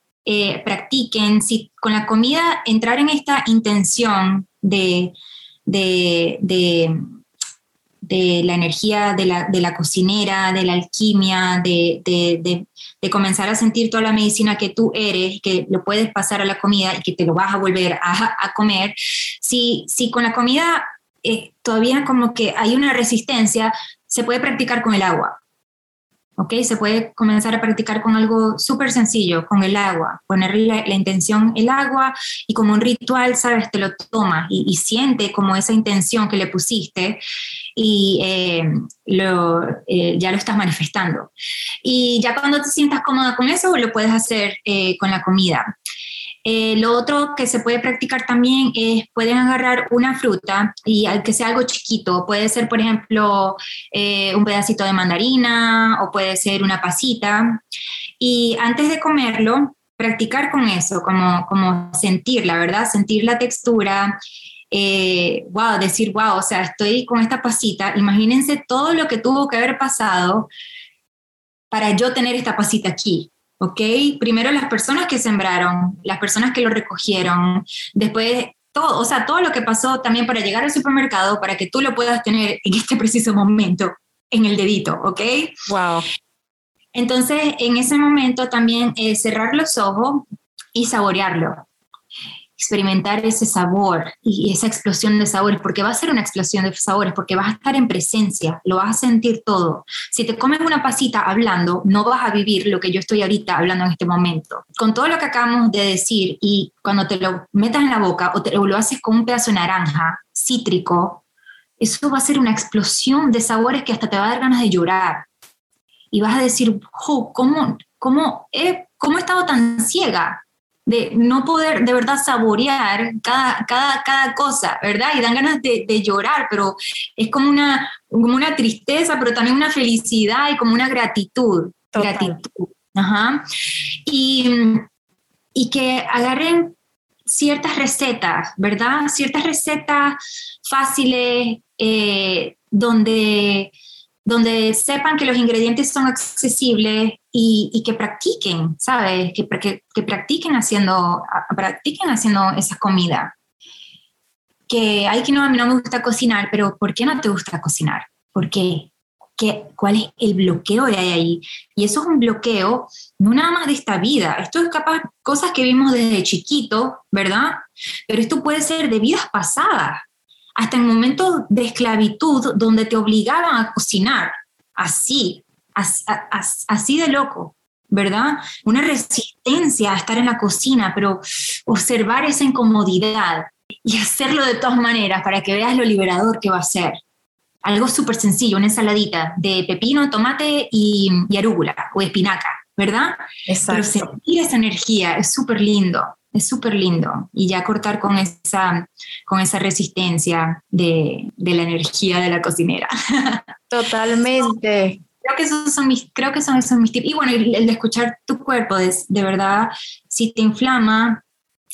practiquen, si con la comida, entrar en esta intención de, de de la energía de la, de la, cocinera, de la alquimia, de, de, de, comenzar a sentir toda la medicina que tú eres, que lo puedes pasar a la comida y que te lo vas a volver a, a comer. Si, si con la comida eh, todavía como que hay una resistencia, se puede practicar con el agua. ¿ok? Se puede comenzar a practicar con algo súper sencillo, con el agua, ponerle la, intención el agua y como un ritual, ¿sabes? Te lo tomas y, siente como esa intención que le pusiste y eh, eh, ya lo estás manifestando. Y ya cuando te sientas cómoda con eso, lo puedes hacer eh, con la comida. Lo otro que se puede practicar también es, pueden agarrar una fruta y que sea algo chiquito, puede ser, por ejemplo, un pedacito de mandarina o puede ser una pasita, y antes de comerlo, practicar con eso, como, como sentir, la verdad, sentir la textura, eh, wow, decir, wow, o sea, estoy con esta pasita, imagínense todo lo que tuvo que haber pasado para yo tener esta pasita aquí. ¿ok? Primero las personas que sembraron, las personas que lo recogieron, después todo, o sea, todo lo que pasó también para llegar al supermercado para que tú lo puedas tener en este preciso momento en el dedito, ¿ok? Wow. Entonces, en ese momento también eh, cerrar los ojos y saborearlo experimentar ese sabor y esa explosión de sabores, porque va a ser una explosión de sabores, porque vas a estar en presencia, lo vas a sentir todo. Si te comes una pasita hablando, no vas a vivir lo que yo estoy ahorita hablando en este momento. Con todo lo que acabamos de decir y cuando te lo metas en la boca o, te, lo haces con un pedazo de naranja cítrico, eso va a ser una explosión de sabores que hasta te va a dar ganas de llorar. Y vas a decir, oh, ¿cómo, cómo, he, ¿cómo he estado tan ciega? De no poder de verdad saborear cada, cada, cada cosa, ¿verdad? Y dan ganas de, de, llorar, pero es como una, como una tristeza, pero también una felicidad y como una gratitud. Gratitud. Ajá. Y, y que agarren ciertas recetas, ¿verdad? Ciertas recetas fáciles eh, donde donde sepan que los ingredientes son accesibles y, que practiquen, ¿sabes? Que, que, practiquen, haciendo, practiquen haciendo esa comida. Que hay que no, a mí no me gusta cocinar, pero ¿por qué no te gusta cocinar? ¿Por qué? ¿Qué, ¿Cuál es el bloqueo que hay ahí? Y eso es un bloqueo no nada más de esta vida. Esto es capaz cosas que vimos desde chiquito, ¿verdad? Pero esto puede ser de vidas pasadas hasta en momentos de esclavitud donde te obligaban a cocinar, así, así, de loco, ¿verdad? Una resistencia a estar en la cocina, pero observar esa incomodidad y hacerlo de todas maneras para que veas lo liberador que va a ser. Algo súper sencillo, una ensaladita de pepino, tomate y, y arúgula o espinaca, ¿verdad? Exacto. Pero sentir esa energía es súper lindo es súper lindo y ya cortar con esa, con esa resistencia de, de la energía de la cocinera. Totalmente. Creo que esos son mis, creo que son esos mis tips. Y bueno, el, de escuchar tu cuerpo, de, de, verdad, si te inflama,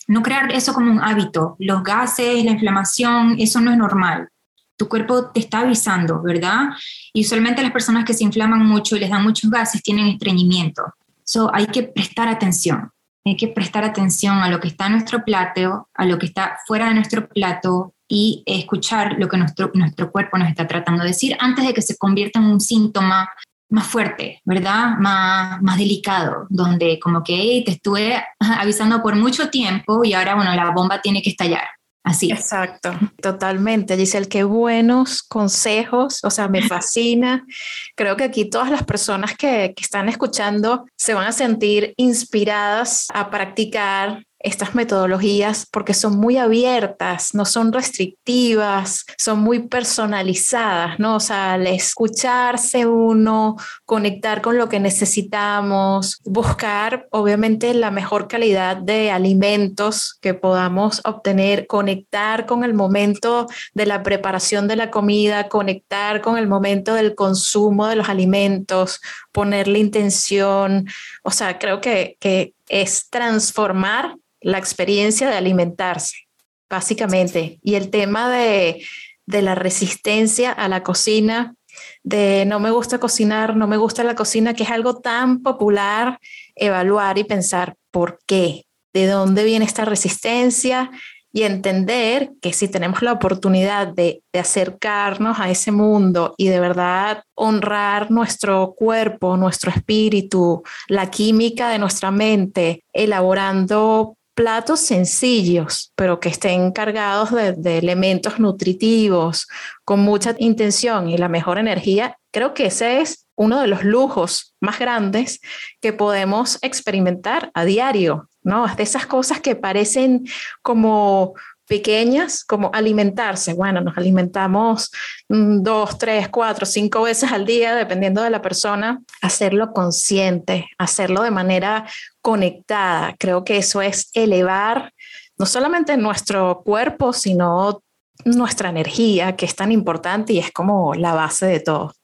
no crear eso como un hábito. Los gases, la inflamación, eso no es normal. Tu cuerpo te está avisando, ¿verdad? Y usualmente las personas que se inflaman mucho y les dan muchos gases tienen estreñimiento. So, hay que prestar atención hay que prestar atención a lo que está en nuestro plato, a lo que está fuera de nuestro plato y escuchar lo que nuestro, nuestro cuerpo nos está tratando de decir antes de que se convierta en un síntoma más fuerte, ¿verdad? Más, más delicado, donde como que te estuve avisando por mucho tiempo y ahora, bueno, la bomba tiene que estallar. Así. Exacto, totalmente. Giselle, qué buenos consejos, o sea, me fascina. Creo que aquí todas las personas que, que están escuchando se van a sentir inspiradas a practicar estas metodologías porque son muy abiertas, no son restrictivas, son muy personalizadas, ¿no? O sea, al escucharse uno, conectar con lo que necesitamos, buscar obviamente la mejor calidad de alimentos que podamos obtener, conectar con el momento de la preparación de la comida, conectar con el momento del consumo de los alimentos, ponerle intención, o sea, creo que, que es transformar la experiencia de alimentarse, básicamente. Y el tema de, la resistencia a la cocina, de no me gusta cocinar, no me gusta la cocina, que es algo tan popular, evaluar y pensar por qué, de dónde viene esta resistencia y entender que si tenemos la oportunidad de, de, acercarnos a ese mundo y de verdad honrar nuestro cuerpo, nuestro espíritu, la química de nuestra mente, elaborando platos sencillos, pero que estén cargados de, elementos nutritivos, con mucha intención y la mejor energía, creo que ese es uno de los lujos más grandes que podemos experimentar a diario, ¿no? Es de esas cosas que parecen como pequeñas como alimentarse. Bueno, nos alimentamos mm, dos, tres, cuatro, cinco veces al día, dependiendo de la persona. Hacerlo consciente, hacerlo de manera conectada. Creo que eso es elevar no solamente nuestro cuerpo, sino nuestra energía, que es tan importante y es como la base de todo.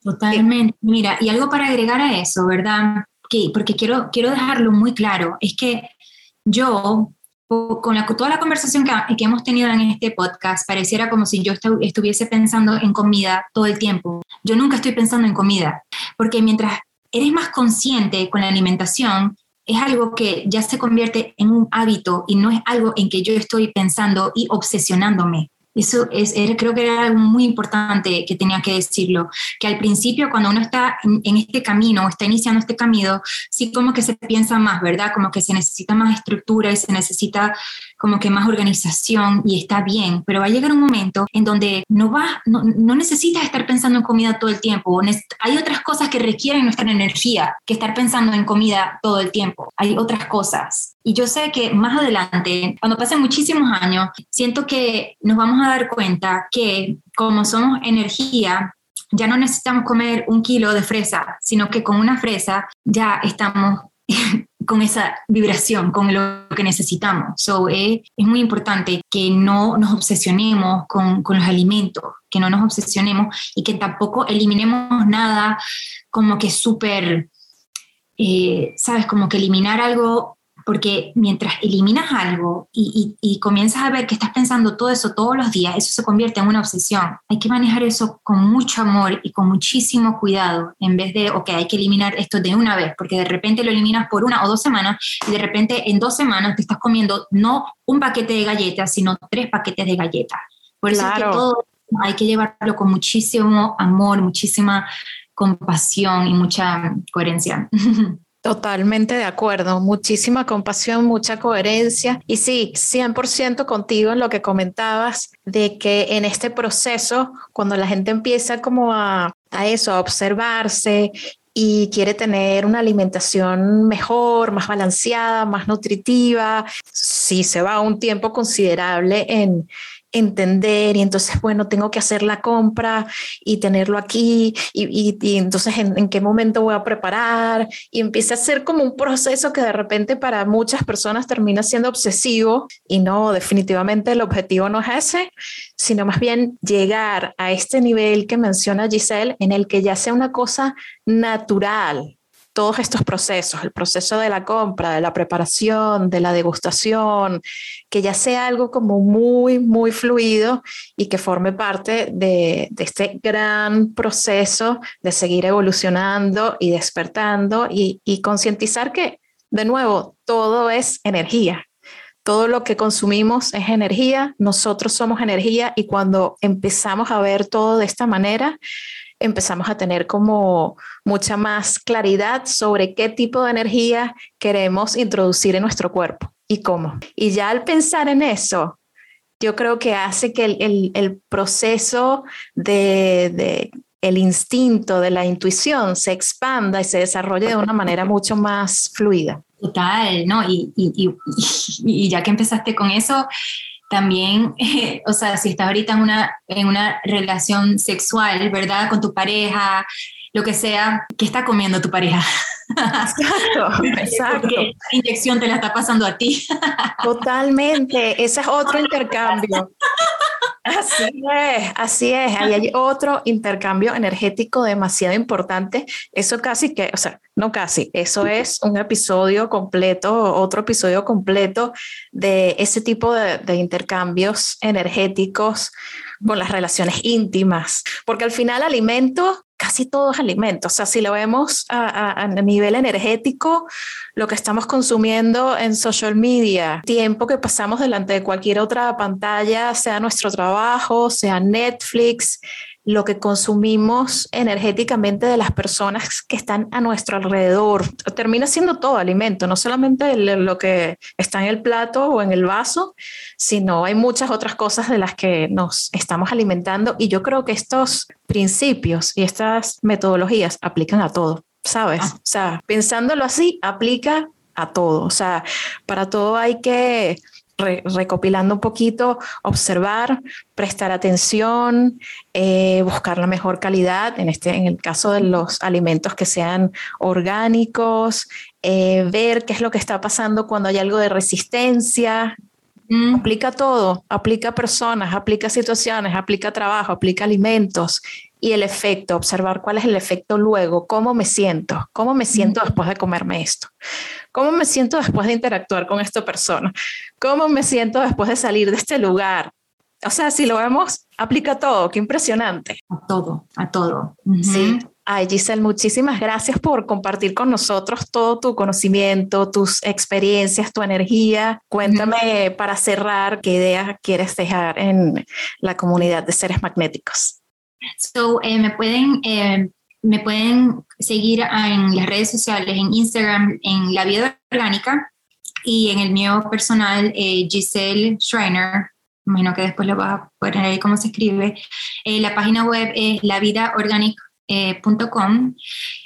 Totalmente. Mira, y algo para agregar a eso, ¿verdad? Que, porque quiero, quiero dejarlo muy claro, es que yo con toda la conversación que, que, hemos tenido en este podcast, pareciera como si yo estuviese pensando en comida todo el tiempo. Yo nunca estoy pensando en comida, porque mientras eres más consciente con la alimentación, es algo que ya se convierte en un hábito y no es algo en que yo estoy pensando y obsesionándome. Eso es, creo que era algo muy importante que tenía que decirlo, que al principio cuando uno está en, este camino o está iniciando este camino, sí como que se piensa más, ¿verdad? Como que se necesita más estructura y se necesita como que más organización y está bien, pero va a llegar un momento en donde no, va, no, no necesitas estar pensando en comida todo el tiempo. Hay otras cosas que requieren nuestra energía que estar pensando en comida todo el tiempo. Hay otras cosas. Y yo sé que más adelante, cuando pasen muchísimos años, siento que nos vamos a dar cuenta que como somos energía, ya no necesitamos comer un kilo de fresa, sino que con una fresa ya estamos con esa vibración, con lo que necesitamos. So, es muy importante que no nos obsesionemos con, con los alimentos, que no nos obsesionemos y que tampoco eliminemos nada como que súper, eh, ¿sabes? Como que eliminar algo porque mientras eliminas algo y, comienzas a ver que estás pensando todo eso todos los días, eso se convierte en una obsesión. Hay que manejar eso con mucho amor y con muchísimo cuidado, en vez de, ok, hay que eliminar esto de una vez, porque de repente lo eliminas por una o dos semanas y de repente en dos semanas te estás comiendo no un paquete de galletas, sino tres paquetes de galletas. Por eso es que todo hay que llevarlo con muchísimo amor, muchísima compasión y mucha coherencia. Totalmente de acuerdo, muchísima compasión, mucha coherencia. Y sí, 100% contigo en lo que comentabas de que en este proceso, cuando la gente empieza como a, a eso, a observarse y quiere tener una alimentación mejor, más balanceada, más nutritiva, sí se va un tiempo considerable en entender y entonces, bueno, tengo que hacer la compra y tenerlo aquí y, y, entonces ¿en, qué momento voy a preparar y empieza a ser como un proceso que de repente para muchas personas termina siendo obsesivo y no, definitivamente el objetivo no es ese, sino más bien llegar a este nivel que menciona Giselle en el que ya sea una cosa natural, todos estos procesos, el proceso de la compra, de la preparación, de la degustación, que ya sea algo como muy, muy fluido y que forme parte de, este gran proceso de seguir evolucionando y despertando y, y concientizar que, de nuevo, todo es energía. Todo lo que consumimos es energía, nosotros somos energía y cuando empezamos a ver todo de esta manera, empezamos a tener como mucha más claridad sobre qué tipo de energía queremos introducir en nuestro cuerpo y cómo. Y ya al pensar en eso, yo creo que hace que el, proceso de, el instinto de la intuición se expanda y se desarrolle de una manera mucho más fluida. Total, ¿no? Y, y ya que empezaste con eso, también, o sea, si estás ahorita en una, en una relación sexual, ¿verdad? Con tu pareja, lo que sea, ¿qué está comiendo tu pareja? Exacto, exacto. Porque inyección te la está pasando a ti. Totalmente, ese es otro intercambio. Así es, así es. Ahí hay otro intercambio energético demasiado importante. Eso casi que, o sea, no casi, eso es un episodio completo, otro episodio completo de ese tipo de, de intercambios energéticos con las relaciones íntimas, porque al final alimento casi todo es alimento. O sea, si lo vemos a, nivel energético, lo que estamos consumiendo en social media, tiempo que pasamos delante de cualquier otra pantalla, sea nuestro trabajo, sea Netflix, lo que consumimos energéticamente de las personas que están a nuestro alrededor. Termina siendo todo alimento, no solamente lo que está en el plato o en el vaso, sino hay muchas otras cosas de las que nos estamos alimentando y yo creo que estos principios y estas metodologías aplican a todo, ¿sabes? Ah. O sea, pensándolo así, aplica a todo. O sea, para todo hay que recopilando un poquito, observar, prestar atención, eh, buscar la mejor calidad, en, este, en el caso de los alimentos que sean orgánicos, eh, ver qué es lo que está pasando cuando hay algo de resistencia. Mm. Aplica todo, aplica personas, aplica situaciones, aplica trabajo, aplica alimentos y el efecto, observar cuál es el efecto luego, cómo me siento, cómo me siento después de comerme esto, cómo me siento después de interactuar con esta persona, cómo me siento después de salir de este lugar. O sea, si lo vemos, aplica todo, qué impresionante. A todo, a todo. Sí. Ay, Giselle, muchísimas gracias por compartir con nosotros todo tu conocimiento, tus experiencias, tu energía. Cuéntame para cerrar qué ideas quieres dejar en la comunidad de seres magnéticos. So, eh, me, pueden, eh, me pueden seguir en las redes sociales, en Instagram, en La Vida Orgánica y en el mío personal, eh, Giselle Schreiner. Imagino que después lo vas a poner ahí cómo se escribe. la página web es lavidaorganic.com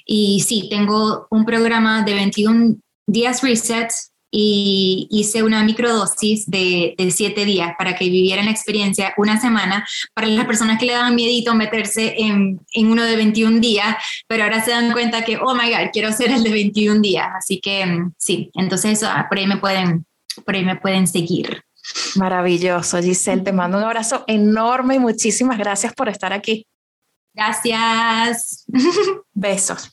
y sí, tengo un programa de 21 días resets y hice una microdosis de, de siete días para que vivieran la experiencia una semana para las personas que le daban miedito meterse en, en uno de 21 días, pero ahora se dan cuenta que, oh my God, quiero hacer el de 21 días. Así que mm, sí, entonces eso, por ahí me pueden, por ahí me pueden seguir. Maravilloso, Giselle. Te mando un abrazo enorme y muchísimas gracias por estar aquí. Gracias. Besos.